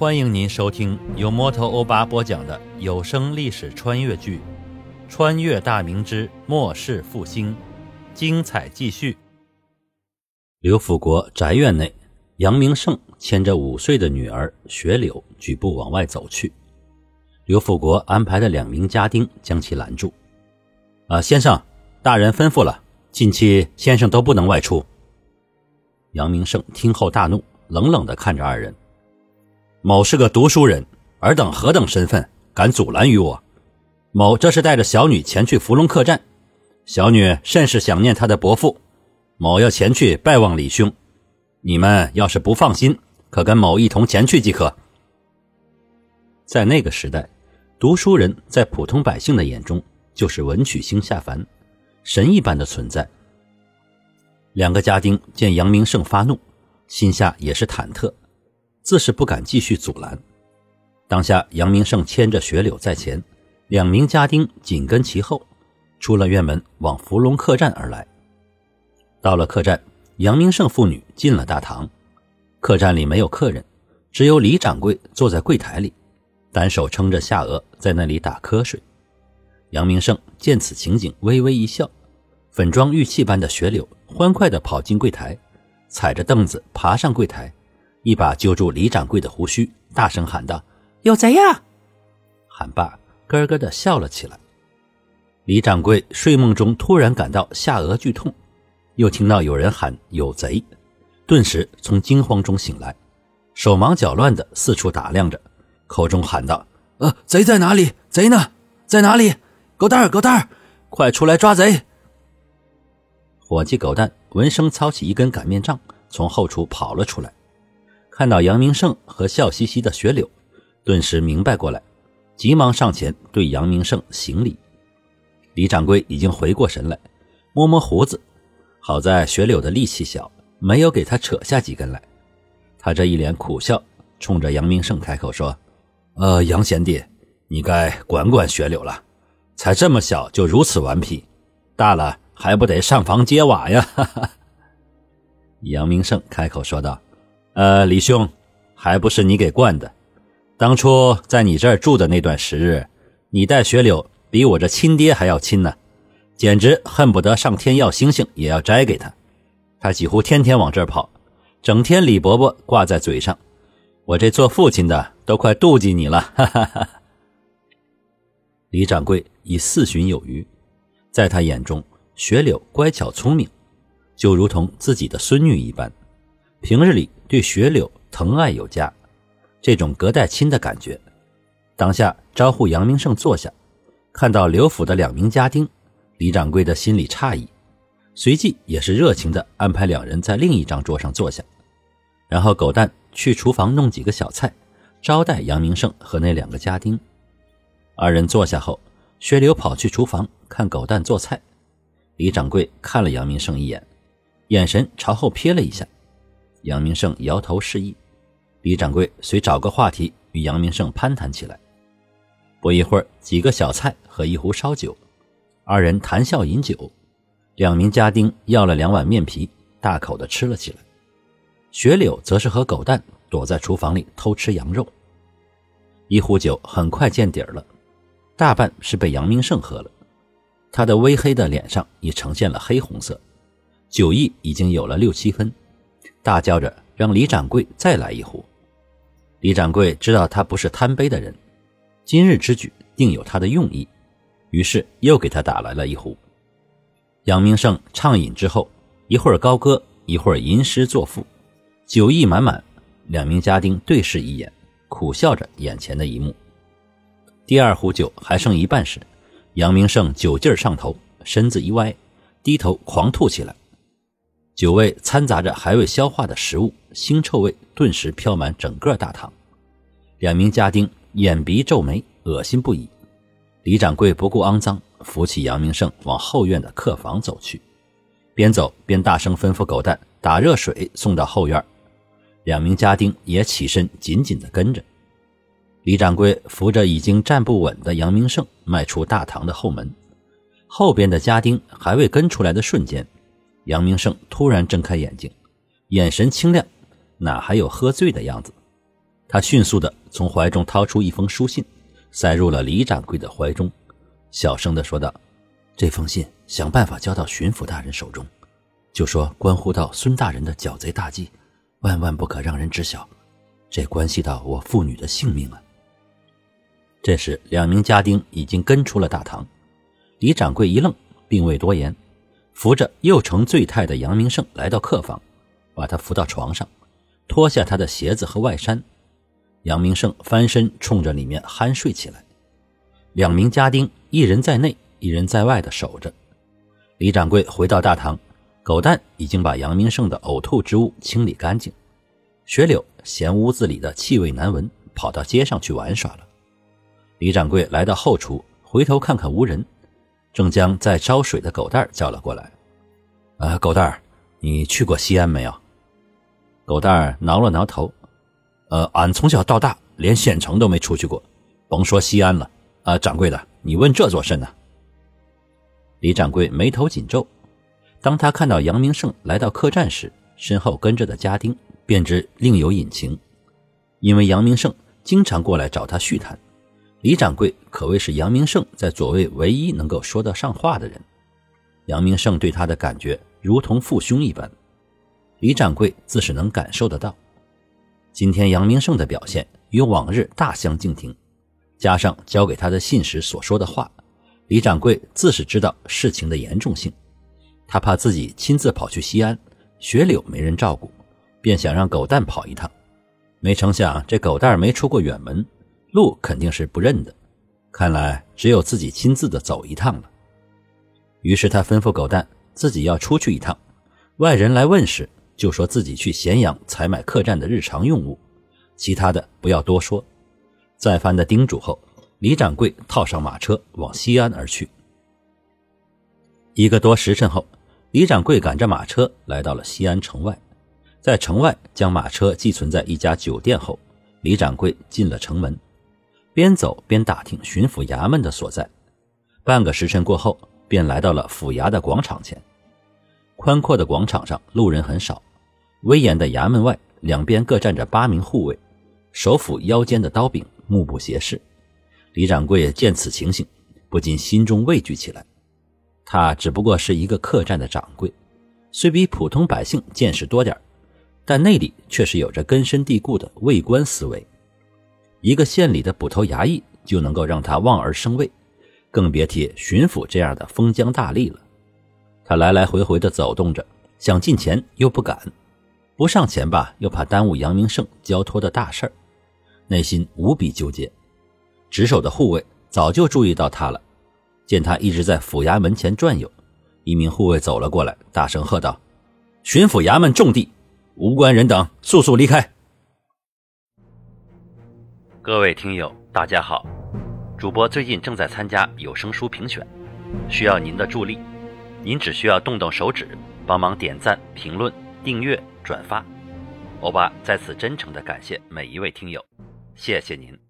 欢迎您收听由摩托欧巴播讲的有声历史穿越剧《穿越大明之末世复兴》，精彩继续。刘辅国宅院内，杨明胜牵着五岁的女儿雪柳举步往外走去。刘辅国安排的两名家丁将其拦住：“啊，先生，大人吩咐了，近期先生都不能外出。”杨明胜听后大怒，冷冷地看着二人。某是个读书人，尔等何等身份，敢阻拦于我？某这是带着小女前去伏龙客栈，小女甚是想念她的伯父，某要前去拜望李兄。你们要是不放心，可跟某一同前去即可。在那个时代，读书人在普通百姓的眼中就是文曲星下凡，神一般的存在。两个家丁见杨明胜发怒，心下也是忐忑。自是不敢继续阻拦。当下，杨明胜牵着雪柳在前，两名家丁紧跟其后，出了院门，往伏龙客栈而来。到了客栈，杨明胜父女进了大堂。客栈里没有客人，只有李掌柜坐在柜台里，单手撑着下颚，在那里打瞌睡。杨明胜见此情景，微微一笑。粉妆玉砌般的雪柳欢快地跑进柜台，踩着凳子爬上柜台。一把揪住李掌柜的胡须，大声喊道：“有贼呀！”喊罢，咯咯的笑了起来。李掌柜睡梦中突然感到下颚剧痛，又听到有人喊“有贼”，顿时从惊慌中醒来，手忙脚乱的四处打量着，口中喊道：“呃，贼在哪里？贼呢？在哪里？狗蛋儿，狗蛋儿，快出来抓贼！”伙计狗蛋闻声操起一根擀面杖，从后厨跑了出来。看到杨明胜和笑嘻嘻的雪柳，顿时明白过来，急忙上前对杨明胜行礼。李掌柜已经回过神来，摸摸胡子，好在雪柳的力气小，没有给他扯下几根来。他这一脸苦笑，冲着杨明胜开口说：“呃，杨贤弟，你该管管雪柳了，才这么小就如此顽皮，大了还不得上房揭瓦呀？”。杨明胜开口说道。呃，李兄，还不是你给惯的。当初在你这儿住的那段时日，你带雪柳比我这亲爹还要亲呢，简直恨不得上天要星星也要摘给他。他几乎天天往这儿跑，整天李伯伯挂在嘴上，我这做父亲的都快妒忌你了。哈哈哈。李掌柜已四旬有余，在他眼中，雪柳乖巧聪明，就如同自己的孙女一般。平日里对雪柳疼爱有加，这种隔代亲的感觉。当下招呼杨明胜坐下，看到刘府的两名家丁，李掌柜的心里诧异，随即也是热情的安排两人在另一张桌上坐下，然后狗蛋去厨房弄几个小菜，招待杨明胜和那两个家丁。二人坐下后，雪柳跑去厨房看狗蛋做菜，李掌柜看了杨明胜一眼，眼神朝后瞥了一下。杨明胜摇头示意，李掌柜遂找个话题与杨明胜攀谈起来。不一会儿，几个小菜和一壶烧酒，二人谈笑饮酒。两名家丁要了两碗面皮，大口的吃了起来。雪柳则是和狗蛋躲在厨房里偷吃羊肉。一壶酒很快见底儿了，大半是被杨明胜喝了，他的微黑的脸上已呈现了黑红色，酒意已经有了六七分。大叫着让李掌柜再来一壶。李掌柜知道他不是贪杯的人，今日之举定有他的用意，于是又给他打来了一壶。杨明胜畅饮之后，一会儿高歌，一会儿吟诗作赋，酒意满满。两名家丁对视一眼，苦笑着眼前的一幕。第二壶酒还剩一半时，杨明胜酒劲上头，身子一歪，低头狂吐起来。酒味掺杂着还未消化的食物，腥臭味顿时飘满整个大堂。两名家丁眼鼻皱眉，恶心不已。李掌柜不顾肮脏，扶起杨明胜往后院的客房走去，边走边大声吩咐狗蛋打热水送到后院。两名家丁也起身紧紧地跟着。李掌柜扶着已经站不稳的杨明胜迈出大堂的后门，后边的家丁还未跟出来的瞬间。杨明胜突然睁开眼睛，眼神清亮，哪还有喝醉的样子？他迅速地从怀中掏出一封书信，塞入了李掌柜的怀中，小声地说道：“这封信想办法交到巡抚大人手中，就说关乎到孙大人的剿贼大计，万万不可让人知晓，这关系到我父女的性命啊。”这时，两名家丁已经跟出了大堂，李掌柜一愣，并未多言，扶着又成醉态的杨明胜来到客房，把他扶到床上，脱下他的鞋子和外衫。杨明胜翻身冲着里面酣睡起来，两名家丁一人在内，一人在外的守着。李掌柜回到大堂，狗蛋已经把杨明胜的呕吐之物清理干净。雪柳嫌屋子里的气味难闻，跑到街上去玩耍了。李掌柜来到后厨，回头看看无人，正将在烧水的狗蛋叫了过来。“啊，狗蛋你去过西安没有？”狗蛋挠了挠头。呃，俺从小到大连县城都没出去过，甭说西安了。啊，掌柜的，你问这做甚呢？李掌柜眉头紧皱。当他看到杨明胜来到客栈时，身后跟着的家丁便知另有隐情，因为杨明胜经常过来找他叙谈。李掌柜可谓是杨明胜在左卫唯一能够说得上话的人。杨明胜对他的感觉如同父兄一般，李掌柜自是能感受得到。今天杨明胜的表现与往日大相径庭，加上交给他的信时所说的话，李掌柜自是知道事情的严重性。他怕自己亲自跑去西安，雪柳没人照顾，便想让狗蛋跑一趟。没成想这狗蛋没出过远门，路肯定是不认的，看来只有自己亲自的走一趟了。于是他吩咐狗蛋自己要出去一趟，外人来问时。就说自己去咸阳采买客栈的日常用物，其他的不要多说。再番的叮嘱后，李掌柜套上马车往西安而去。一个多时辰后，李掌柜赶着马车来到了西安城外，在城外将马车寄存在一家酒店后，李掌柜进了城门，边走边打听巡抚衙门的所在。半个时辰过后，便来到了府衙的广场前。宽阔的广场上路人很少。威严的衙门外，两边各站着八名护卫，手抚腰间的刀柄，目不斜视。李掌柜见此情形，不禁心中畏惧起来。他只不过是一个客栈的掌柜，虽比普通百姓见识多点但内里却是有着根深蒂固的为官思维。一个县里的捕头衙役就能够让他望而生畏，更别提巡抚这样的封疆大吏了。他来来回回地走动着，想进前又不敢。不上前吧，又怕耽误杨明胜交托的大事儿，内心无比纠结。值守的护卫早就注意到他了，见他一直在府衙门前转悠，一名护卫走了过来，大声喝道：“巡抚衙门重地，无关人等速速离开。”各位听友，大家好，主播最近正在参加有声书评选，需要您的助力，您只需要动动手指，帮忙点赞、评论、订阅。转发，欧巴在此真诚的感谢每一位听友，谢谢您。